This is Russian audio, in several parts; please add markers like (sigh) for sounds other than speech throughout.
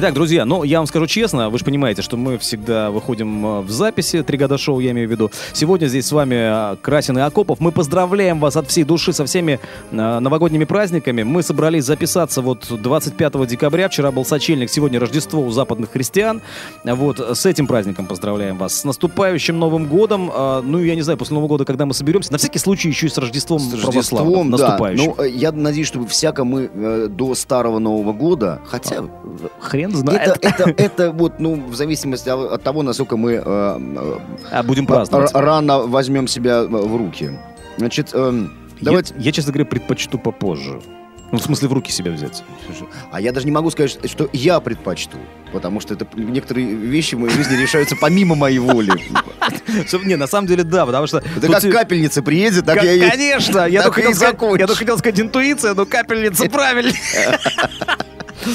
Итак, друзья, ну, я вам скажу честно, вы же понимаете, что мы всегда выходим э, в записи, три года шоу, я имею в виду. Сегодня здесь с вами э, Красин и Акопов. Мы поздравляем вас от всей души со всеми э, новогодними праздниками. Мы собрались записаться вот 25 декабря, вчера был сочельник, сегодня Рождество у западных христиан. Вот, с этим праздником поздравляем вас. С наступающим Новым годом. Э, ну, я не знаю, после Нового года, когда мы соберемся, на всякий случай еще и с Рождеством, С Рождеством, да. наступающим. Ну, э, я надеюсь, что всяко мы э, до Старого Нового года, хотя Хрен знает. это, это, это вот, ну, в зависимости от того, насколько мы э, э, А будем праздновать. рано возьмем себя в руки. Значит, эм, давайте... Я, я, честно говоря, предпочту попозже. Ну, в смысле, в руки себя взять. А я даже не могу сказать, что я предпочту. Потому что это некоторые вещи в моей жизни решаются помимо моей воли. (laughs) Чтоб- Не, на самом деле, да, потому что... Это как капельница приедет, так я и... Конечно! Я только хотел сказать интуиция, но капельница правильно. (laughs)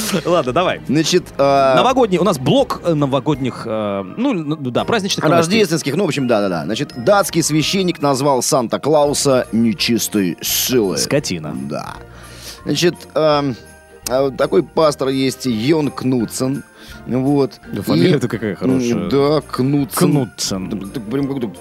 (laughs) Ладно, давай. Значит, э, Новогодний, у нас блок э, новогодних, э, ну, ну, да, праздничных. Рождественских, ну, в общем, да-да-да. Значит, датский священник назвал Санта-Клауса нечистой силой. Скотина. Да. Значит, эм, а такой пастор есть Йон Кнутсен. Вот. Да, фамилия И- то какая хорошая. Да, Кнутсен. Кнутсен. Прям как-то...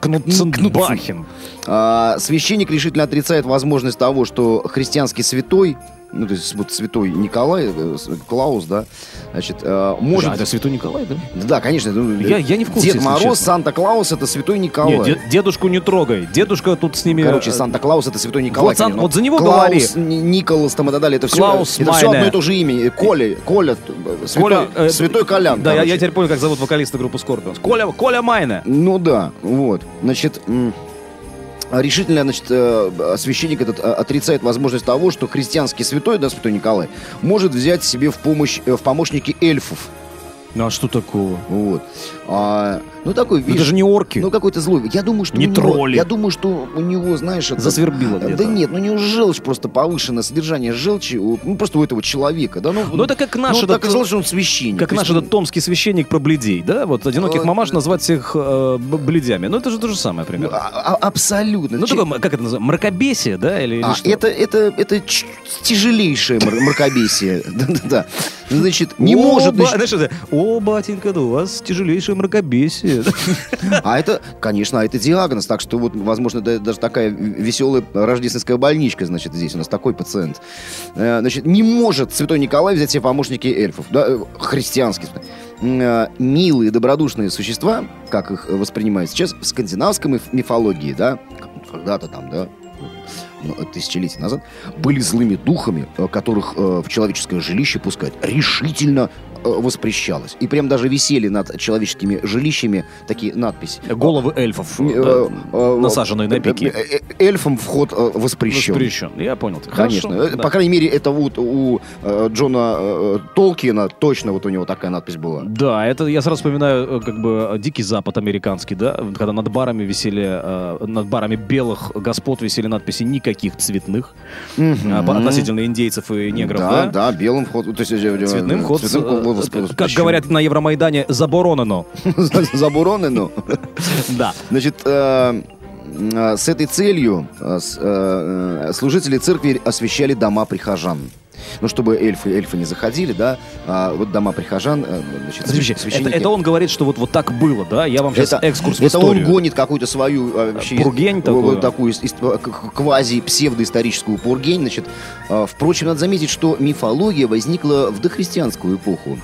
Кнутсен Бахин. А, священник решительно отрицает возможность того, что христианский святой, ну, то есть вот святой Николай, э, Клаус, да, значит, э, может... Да, это Святой Николай, да? Да, конечно. ну, Я- я не в курсе, Дед Мороз. Санта-Клаус это святой Николай. Нет, дед- дедушку не трогай. Дедушка тут с ними... Короче, э, Санта-Клаус это святой Николай. Вот Сан- вот за него Клаус, говори. Ни- Николас там и так далее. Это все, Клаус это все одно и то же имя. Коля, Коля, святой, Коля, э, святой Колян. Да, я, короче. я теперь понял, как зовут вокалиста группы Скорпионс. Коля, Коля Майне. Ну да, вот. Значит, м, решительно, значит, э, священник этот э, отрицает возможность того, что христианский святой, да, святой Николай, может взять себе в помощь, э, в помощники эльфов. Ну а что такого? Вот. А, ну такой, Ну, видишь, это же не орки. ну какой-то злой. Я думаю, что Не у него, тролли. я думаю, что у него, знаешь, это, Засвербило Да где-то. нет, ну не желчь просто повышенное содержание желчи, у- ну просто у этого человека, да, ну. Ну, это как наш ну, этот- так и что он священник. Как есть наш он- этот томский священник про бледей, да? Вот одиноких Э, мамаш назвать всех э, бледями. Ну, это же то же самое Ну, примерно. а- а- абсолютно. Ну, Че- такое, как это называется, мракобесие, да? Или, или А, что? это, это, это тяжелейшее мр- мракобесие. (laughs) Да-да-да. Значит, не О, может... ба- значит, Знаешь, это, о, батенька, да у вас тяжелейшее мракобесие. (laughs) А это, конечно, а это диагноз, так что вот, возможно, да- даже такая веселая рождественская больничка, значит, здесь у нас такой пациент. Э, Значит, не может святой Николай взять себе помощники эльфов, да, э, христианские. М, э, Милые, добродушные существа, как их воспринимают сейчас в скандинавской миф- мифологии, да, когда-то там, да, ну, тысячелетия назад, были злыми духами, э, которых э, в человеческое жилище пускать решительно воспрещалось. И прям даже висели над человеческими жилищами такие надписи. Головы эльфов, Э, да, э, насаженные на пики. э, э, Эльфам вход э, воспрещен. Воспрещен. Я понял. Конечно. Хорошо, Э, да. По крайней мере, это вот у э, Джона э, Толкиена точно вот у него такая надпись была. Да, это я сразу вспоминаю э, как бы э, Дикий Запад американский, да, когда над барами висели, э, над барами белых господ висели надписи никаких цветных относительно индейцев и негров, да, да? да, белым вход. То есть, э, э, Цветным ход, цветным воспрещен. как говорят на Евромайдане, заборонено. (laughs) Заборонено. (laughs) Да. Значит, э, э, с этой целью э, служители церкви освещали дома прихожан. Ну, чтобы эльфы, эльфы не заходили, да, а вот дома прихожан, э, значит, Подожди, это, священники- это он говорит, что вот, вот так было, да? Я вам сейчас это, экскурс в это он историю. гонит какую-то свою а, вообще, Пургень такую? такую квази-псевдоисторическую пургень. Значит, А, впрочем, надо заметить, что мифология возникла в дохристианскую эпоху.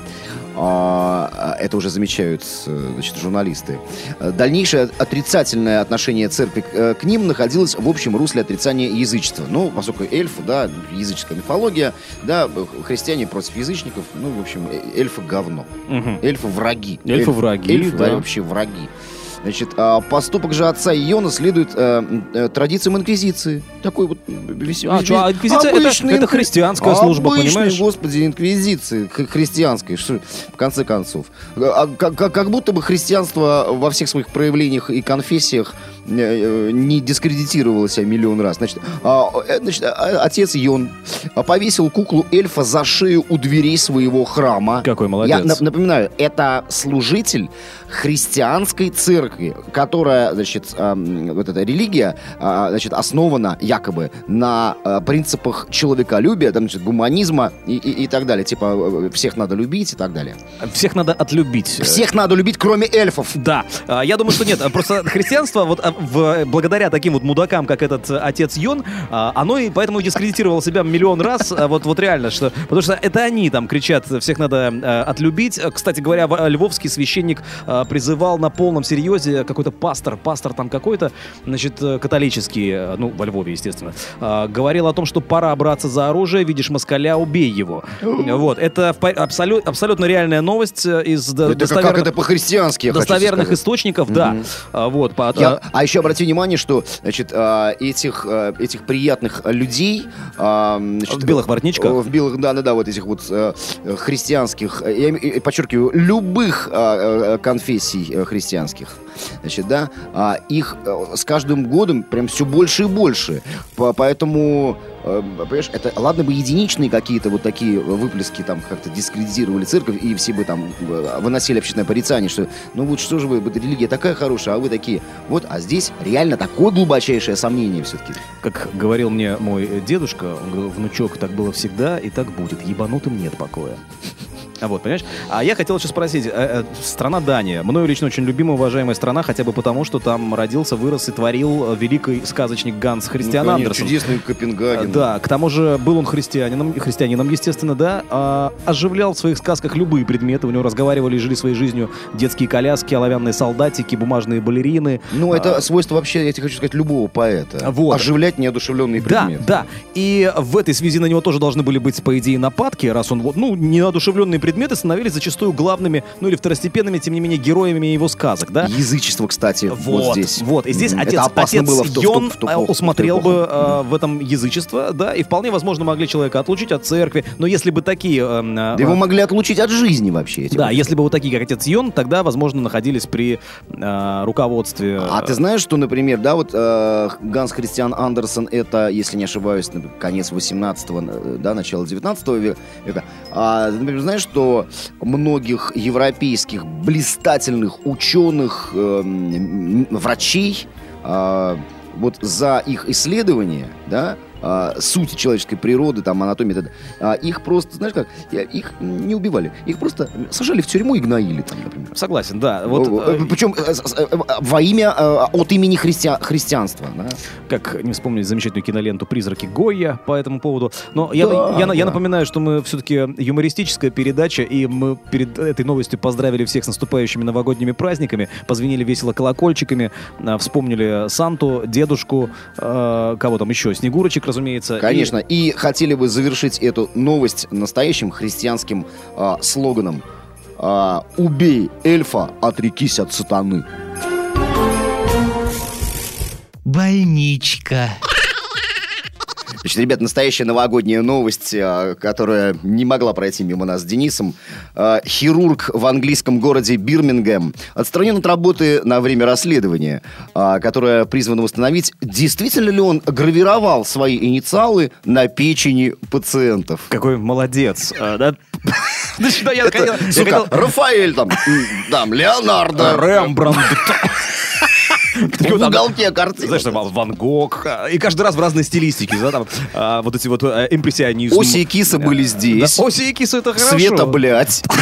А, а, Это уже замечают значит, журналисты. Дальнейшее отрицательное отношение церкви к, э, к ним находилось в общем русле отрицания язычества. Ну, поскольку эльфы, да, языческая мифология, да, христиане против язычников, ну, в общем, э, эльфы говно. Мгм. Эльфы враги. Эльфы враги, Эльфы да. вообще враги. Значит, а, поступок же отца Иона следует э, э, традициям инквизиции. Такой вот веселый. А, чё, а инквизиция это- это христианская служба, понимаешь? господи, инквизиции христианской, что, в конце концов. А, как, как- будто бы христианство во всех своих проявлениях и конфессиях э, э, не дискредитировало себя миллион раз. Значит, а, значит, а, отец Йон а, повесил куклу эльфа за шею у дверей своего храма. Какой молодец. Я нап- напоминаю, это служитель христианской церкви, которая, значит, вот эта религия, а, значит, основана якобы на э, принципах человеколюбия, там, значит, гуманизма и, и- и так далее. Типа, э, всех надо любить и так далее. Всех надо отлюбить. Всех надо любить, кроме эльфов. Да, А, я думаю, что нет. А Просто христианство, вот а, в- благодаря таким вот мудакам, как этот э, отец Йон, а, оно и поэтому дискредитировало себя миллион раз. А Вот, вот реально, что. Потому что это они там кричат, всех надо э, отлюбить. Кстати говоря, львовский священник призывал на полном серьезе какой-то пастор, пастор там какой-то, значит, э, католический, э, ну, во Львове, естественно, э, говорил о том, что пора браться за оружие, видишь москаля, убей его. Вот, это абсолю- абсолютно реальная новость из Это как, достоверно- как это по-христиански, достоверных источников, да. А, Вот, по- Я- а, а еще обрати внимание, что значит, а, этих, этих приятных людей... значит, В белых воротничках? В белых, да, да, да, вот этих вот христианских, я подчеркиваю, любых конфессий христианских. Значит, да, а, их э, с каждым годом прям все больше и больше. По- Поэтому, э, понимаешь, это ладно бы единичные какие-то вот такие выплески там как-то дискредитировали церковь, и все бы там э, выносили общественное порицание, что ну вот что же вы, религия такая хорошая, а вы такие. Вот, а здесь реально такое глубочайшее сомнение все-таки. как говорил мне мой дедушка, он говорил, внучок, так было всегда и так будет. Ебанутым нет покоя. А вот, понимаешь? А я хотел еще спросить, э, э, страна Дания, мною лично очень любимая, уважаемая страна, хотя бы потому, что там родился, вырос и творил э, великий сказочник Ганс Христиан Ну, конечно, Андерсен. Чудесный Копенгаген. Да, к тому же был он христианином, христианином, естественно, да, а, оживлял в своих сказках любые предметы, у него разговаривали и жили своей жизнью детские коляски, оловянные солдатики, бумажные балерины. Ну, это свойство вообще, я тебе хочу сказать, любого поэта. А. Вот. Оживлять неодушевленные Да, предметы. да. И в этой связи на него тоже должны были быть, по идее, нападки, раз он вот, ну, неодушевленные предметы становились зачастую главными, ну, или второстепенными, тем не менее, героями его сказок, да? Язычество, кстати, вот, здесь. Вот, и здесь Мгм. отец, отец было в ту- в ту- Йон в ту в ту усмотрел эпоху. бы э, в этом язычество, да, и вполне возможно могли человека отлучить от церкви, но если бы такие... э, э, Да его могли отлучить от жизни вообще. эти да, вот. если бы вот такие, как отец Йон, тогда, возможно, находились при э, руководстве... А ты знаешь, что, например, да, вот э, Ганс Христиан Андерсен, это, если не ошибаюсь, конец 18-го, э, да, начало 19 ве- века. А, например, знаешь, что многих европейских блистательных ученых, э, врачей, а, вот за их исследования, да, а, сути человеческой природы, там, анатомии, т.д., а, их просто, знаешь как, я- их не убивали, их просто сажали в тюрьму и гноили там, например. Согласен, да. Вот, э, Причем э, э, во имя, от имени христиа- христианства. да. как не вспомнить замечательную киноленту «Призраки Гойя» по этому поводу. Но я, Да, я, я да. напоминаю, что мы все-таки юмористическая передача, и мы перед этой новостью поздравили всех с наступающими новогодними праздниками, позвонили весело колокольчиками, а, вспомнили Санту, дедушку, э, кого там еще, Снегурочек, разумеется. и- Конечно. И хотели бы завершить эту новость настоящим христианским а, слоганом. А, «Убей эльфа, отрекись от сатаны». Больничка. Значит, ребят, настоящая новогодняя новость, а, которая не могла пройти мимо нас с Денисом. А, Хирург в английском городе Бирмингем отстранен от работы на время расследования, а, которое призвано установить, действительно ли он гравировал свои инициалы на печени пациентов. Какой молодец. (laughs) сука, Рафаэль там, там, Леонардо. Рембрандт. В уголке картины. Знаешь, там Ван Гог. а, И каждый раз в разной стилистике, да, там а, вот эти вот э, импрессионизм. Оси и киса были здесь. Оси и кисы это хорошо. Света, блядь. (laughs)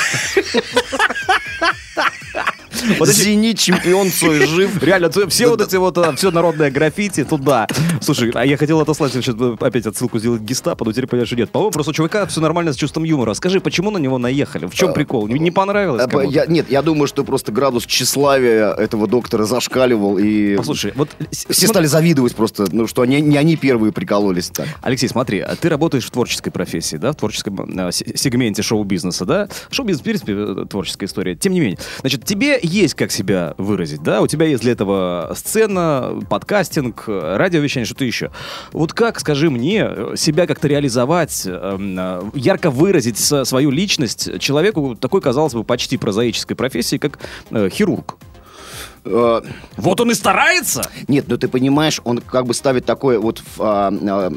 Вот эти- Зенит, чемпион, Цой жив. Реально, все вот эти вот, все народное граффити туда. Слушай, а я хотел отослать сейчас опять отсылку сделать гестапо, но теперь понимаешь, что нет. По-моему, просто у чувака все нормально с чувством юмора. Скажи, почему на него наехали? В чем прикол? Не, понравилось А, кому-то? я- Нет, я думаю, что просто градус тщеславия этого доктора зашкаливал, и Послушай, вот... все стали завидовать просто, ну, что они, не они первые прикололись так. Алексей, смотри, а ты работаешь в творческой профессии, да, в творческом э, се- сегменте шоу-бизнеса, да? Шоу-бизнес, в принципе, э, творческая история. Тем не менее, значит, тебе есть как себя выразить, да? У тебя есть для этого сцена, подкастинг, радиовещание, что-то еще. Вот как, скажи мне, себя как-то реализовать, эм, э, ярко выразить свою личность человеку такой, казалось бы, почти прозаической профессии, как э, хирург? Э, Вот он и старается! Нет, ну ты понимаешь, он как бы ставит такое вот в, а, а,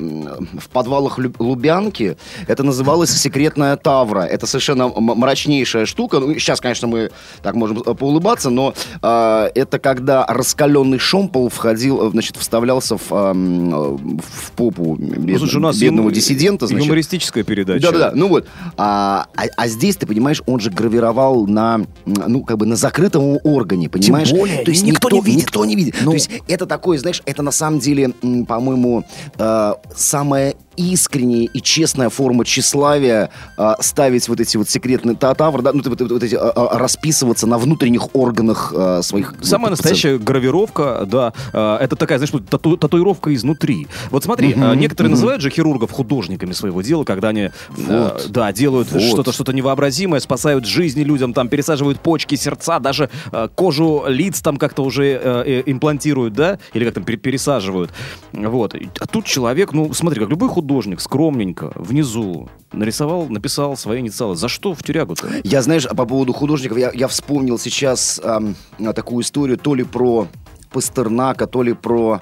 в подвалах Лю- Лубянки. Это называлось секретная тавра. Это совершенно мрачнейшая штука. Ну, сейчас, конечно, мы так можем э, поулыбаться, но а, это когда раскаленный шомпол входил, э, значит, вставлялся в, а, э, в попу бед- Ну, слушай, у нас бедного ю- диссидента. Значит. юмористическая передача. Да-да-да, ну вот. А, а- а здесь, ты понимаешь, он же гравировал на, ну, как бы на закрытом органе, понимаешь? более, То есть никто не видит. Никто не видит. Ну. То есть это такое, знаешь, это на самом деле, по-моему, э, самая искренняя и честная форма тщеславия э, ставить вот эти вот секретные та- тавры, да, ну, вот, вот эти, э, э, расписываться на внутренних органах э, своих... Самая вот, настоящая гравировка, да, э, это такая, знаешь, вот тату- татуировка изнутри. Вот смотри, э, некоторые называют же хирургов художниками своего дела, когда они, э, Вот. да, делают Вот. что-то что-то невообразимое, спасают жизни людям, там пересаживают почки, сердца, даже э, кожу лиц там как-то уже э, э, имплантируют, да, или как там пере- пересаживают. Вот. А тут человек, ну, смотри, как любой художник, скромненько, внизу нарисовал, написал свои инициалы. За что в тюрягу-то? Я, знаешь, по поводу художников, я, я вспомнил сейчас ам, такую историю то ли про Пастернака, то ли про а,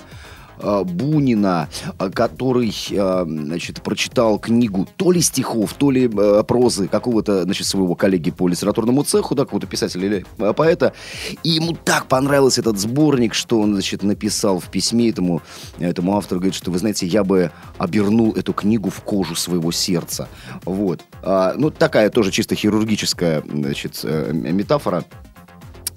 Бунина, а, который, а, значит, прочитал книгу то ли стихов, то ли прозы какого-то, значит, своего коллеги по литературному цеху, да, какого-то писателя или поэта, и ему так понравился этот сборник, что он, значит, написал в письме этому, этому автору, говорит, что, вы знаете, я бы обернул эту книгу в кожу своего сердца. Вот. А, ну, такая тоже чисто хирургическая, значит, э, метафора.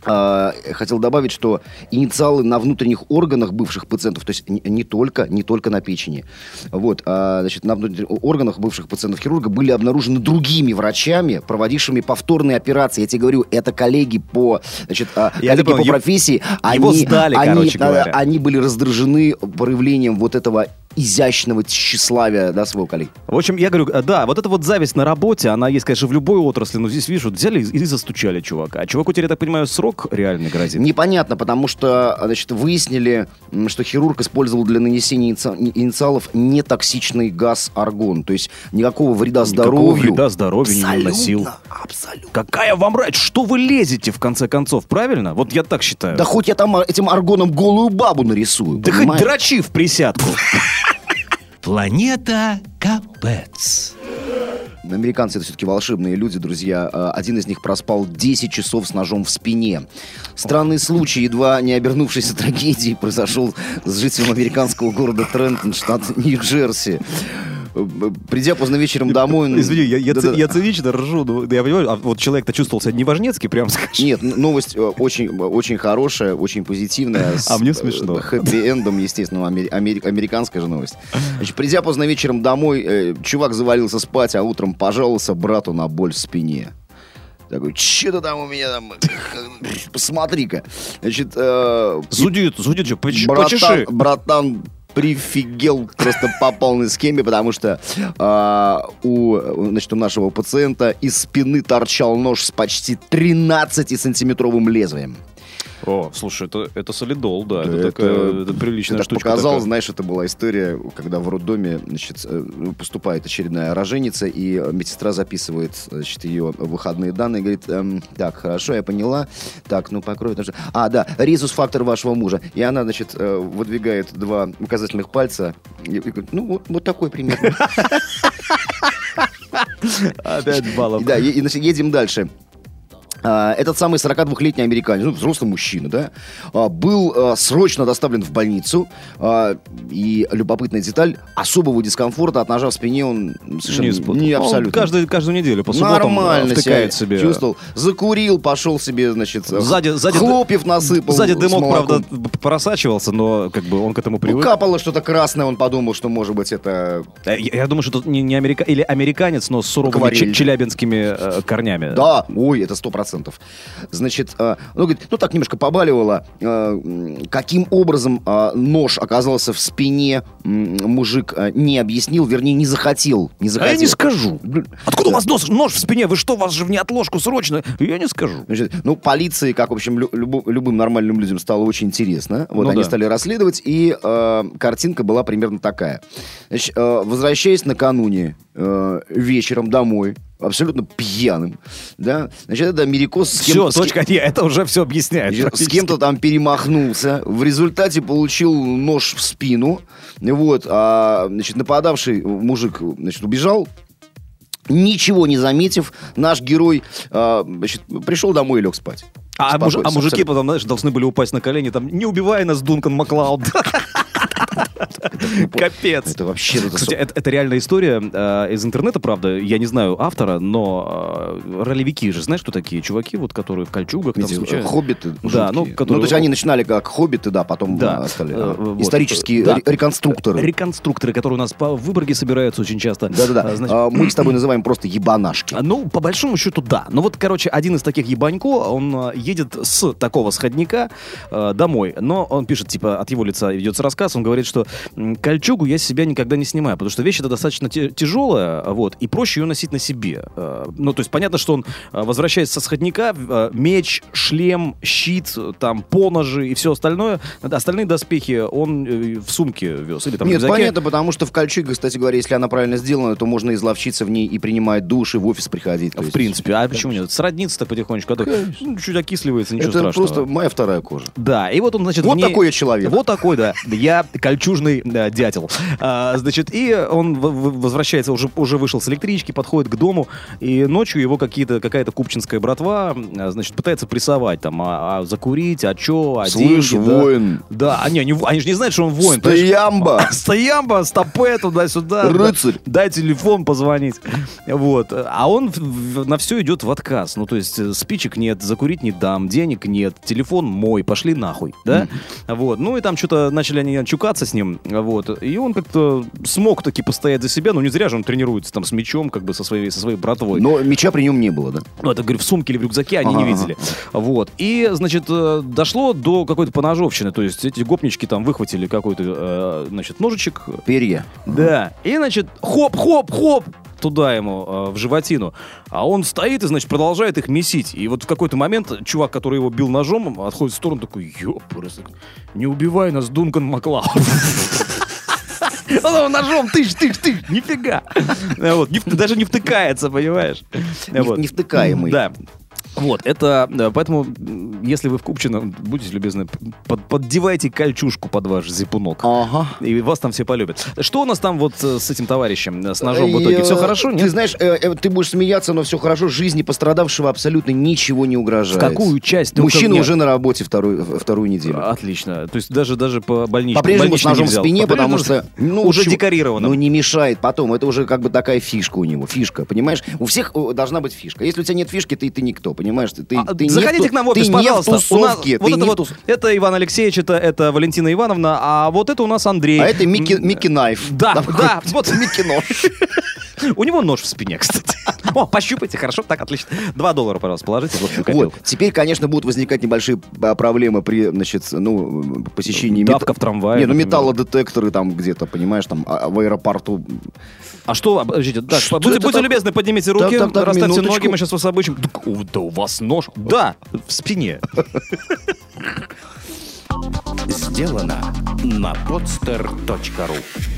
А, хотел добавить, что инициалы на внутренних органах бывших пациентов, то есть не, только, не только на печени, вот, а, значит, на внутренних органах бывших пациентов хирурга были обнаружены другими врачами, проводившими повторные операции. Я тебе говорю, это коллеги по, значит, а, коллеги по профессии. его они, сдали, они, короче говоря. они были раздражены проявлением вот этого изящного тщеславия, да, своего коллеги. В общем, я говорю, э, да, вот эта вот зависть на работе, она есть, конечно, в любой отрасли, но здесь, видишь, вот взяли и и застучали чувака. А чуваку теперь, я так понимаю, срок реальный грозит. Непонятно, потому что, значит, выяснили, что хирург использовал для нанесения иници- инициалов нетоксичный газ аргон. То есть никакого вреда Никакого здоровью. вреда здоровью не наносил. Абсолютно. Какая вам рать? Что вы лезете, в конце концов, правильно? Вот я так считаю. Да хоть я там а, этим аргоном голую бабу нарисую. Да хоть понимаешь? дрочи в присядку. (laughs) Планета Капец. Американцы это все-таки волшебные люди, друзья. А, Один из них проспал 10 часов с ножом в спине. Странный случай, едва не обернувшийся трагедией, произошел с жителем американского города Трентон, штат Нью-Джерси. Э, э, Придя поздно вечером домой... он- Извини, я, я, ци- Да-да-да. я цинично ржу, но я понимаю, а вот человек-то чувствовал себя неважнецкий, прям скажем. Нет, новость э, очень, э, очень хорошая, очень позитивная. (laughs) с, А мне э, смешно. Хэппи-эндом, естественно, амери- амери- американская же новость. Значит, придя поздно вечером домой, э, чувак завалился спать, а утром пожаловался брату на боль в спине. Такой, что-то там у меня там, посмотри-ка. Значит, э, Зудит, зудит же, поч- братан, почеши. братан прифигел просто по полной схеме, потому что а, у, значит, у нашего пациента из спины торчал нож с почти 13-сантиметровым лезвием. О, слушай, это, это солидол, да. Это, Это- такая это приличная Я так штучка. показал, такая. знаешь, это была история, когда в роддоме значит, э, поступает очередная роженица, и медсестра записывает значит, ее выходные данные, и говорит, «Эм, так, хорошо, я поняла, так, ну покрой. даже- А, да, резус-фактор вашего мужа. И она, значит, э, выдвигает два указательных пальца, и, и говорит, ну, вот, вот такой примерно. (laughs) Опять баллов. Да, и, значит, едем дальше. А, Этот самый 42-летний американец, ну, взрослый мужчина, да, а, был а, срочно доставлен в больницу. И любопытная деталь, особого дискомфорта от ножа в спине он совершенно Не не, испытывал. Он абсолютно. каждую, каждую неделю по субботам Нормально втыкает себе. чувствовал. Закурил, пошел себе, значит, Сзади- сзади хлопьев насыпал Сзади дымок, правда, просачивался, но как бы он к этому Ну, привык. капало что-то красное, он подумал, что, может быть, это... Э, Я, я думаю, что тут не, не америка... или американец, но с суровыми челябинскими э, корнями. Да, ой, это сто процентов. 100%. Значит, э, ну, говорит, ну, так немножко побаливало. Э, каким образом э, нож оказался в спине, мужик не объяснил, вернее, не захотел. Не А захотел. я не скажу. Откуда у вас нож, нож в спине? Вы что, вас же в неотложку срочно? Я не скажу. Значит, ну, полиции, как, в общем, лю- любу- любым нормальным людям стало очень интересно. Вот Ну они да. стали расследовать, и э, картинка была примерно такая. Значит, э, возвращаясь накануне э, вечером домой, абсолютно пьяным, да, значит, это америкос с Все, кем-то... с кем- точка, не, это уже все объясняет. С кем-то там перемахнулся, в результате получил нож в спину, вот, а, значит, нападавший мужик, значит, убежал, ничего не заметив, наш герой, а, значит, пришел домой и лег спать. А, муж- а мужики абсолютно. потом, знаешь, должны были упасть на колени, там, не убивай нас, Дункан Маклауд. (laughs) Капец. Это вообще... это Кстати, это, это реальная история э, из интернета, правда. Я не знаю автора, но э, ролевики же, знаешь, кто такие чуваки, вот которые в кольчугах там Эти случайно. хоббиты. Да, ну, которые- то есть они начинали как хоббиты, да, потом Да. стали Э, вот. исторические Да. реконструкторы. Реконструкторы, которые у нас по Выборге собираются очень часто. Да-да-да. А, значит, А, Мы их с тобой (clears throat) называем просто ебанашки. А, Ну, по большому счету, да. Ну вот, короче, один из таких ебанько, он э, едет с такого сходника э, домой. Но он пишет, типа, от его лица ведется рассказ, он говорит, что кольчугу я с себя никогда не снимаю, потому что вещь эта достаточно тяжелая, вот, и проще ее носить на себе. Э, Ну, то есть понятно, что он э, возвращается со сходника, э, меч, шлем, щит, там, поножи и все остальное, остальные доспехи он в сумке вез. Или там Нет, рюкзаке. понятно, потому что в кольчуге, кстати говоря, если она правильно сделана, то можно изловчиться в ней и принимать душ, и в офис приходить. В есть принципе, а почему нет? Сроднится так потихонечку, а то ну, чуть окисливается, ничего Это страшного. просто моя вторая кожа. Да, и вот он, значит, Вот ней- такой я человек. Вот такой, да. Я кольчужный да, дятел. А, значит, и он возвращается, уже, уже вышел с электрички, подходит к дому, и ночью его какие-то, какая-то купчинская братва, а, значит, пытается прессовать там, а, а закурить, а чё, а Слышь, деньги, да. воин. Да, они, они, они же не знают, что он воин. Стоямба! (laughs) Стоямба, стопе, туда-сюда. Рыцарь. Дай телефон позвонить. Вот. А он на все идет в отказ. Ну, то есть э, спичек нет, закурить не дам, денег нет, телефон мой, пошли нахуй, да? Вот. Ну, и там что-то начали они чукаться с ним, вот. И он как-то смог таки постоять за себя, ну, не зря же он тренируется там с мечом, как бы со своей, со своей братвой. Но меча при нем не было, да? Ну, это, говорю, в сумке или в рюкзаке они не Ага, видели. Вот. И, значит, э, дошло до какой-то поножовщины. То есть эти гопнички там выхватили какой-то, э, значит, ножичек. Перья. Да. И, значит, хоп-хоп-хоп туда ему, э, в животину. А он стоит и, значит, продолжает их месить. И вот в какой-то момент чувак, который его бил ножом, отходит в сторону, такой, ёпрст, не убивай нас, Дункан Маклауд. Он его ножом тыщ, тыщ, тыщ, нифига. Вот, не в- даже не втыкается, понимаешь? Не- Вот. невтыкаемый. Да. Вот, это, поэтому, если вы в Купчино, будьте любезны, под- поддевайте кольчушку под ваш зипунок. Ага. И вас там все полюбят. Что у нас там вот э, с этим товарищем, э, с ножом в итоге? И, Все э, хорошо, Ты нет? знаешь, э, э, ты будешь смеяться, но все хорошо. Жизни пострадавшего абсолютно ничего не В угрожает. какую часть? Ты Мужчина уже на работе вторую, вторую неделю. Отлично. То есть даже, даже по больничному. По-прежнему с ножом в спине, потому что... Ну, уже чё- декорировано. Ну, не мешает потом. Это уже как бы такая фишка у него. Фишка, понимаешь? У всех э, должна быть фишка. Если у тебя нет фишки, ты, ты никто, понимаешь? Ты, А, ты не Заходите в ту- к нам в офис, ты пожалуйста. не в У нас- тусовке. вот ты это не в вот, тус- это Иван Алексеевич, это, это Валентина Ивановна, а вот это у нас Андрей. А это Микки, Микки Найф. Да, Там да, вот Микки Нож. (laughs) У него нож в спине, кстати. (laughs) О, пощупайте, хорошо, так, отлично. Два доллара, пожалуйста, положите в Вот. Теперь, конечно, будут возникать небольшие а, проблемы при, значит, ну, посещении... Давка мета- в трамвае, Не, ну, например. металлодетекторы там где-то, понимаешь, там а, в аэропорту. А что, подождите, так, Что будьте, это будьте так- любезны, поднимите руки, так, так, расставьте минуточку. ноги, мы сейчас вас обычим. Так, Да у вас нож? Да, в спине. (laughs) Сделано на podster.ru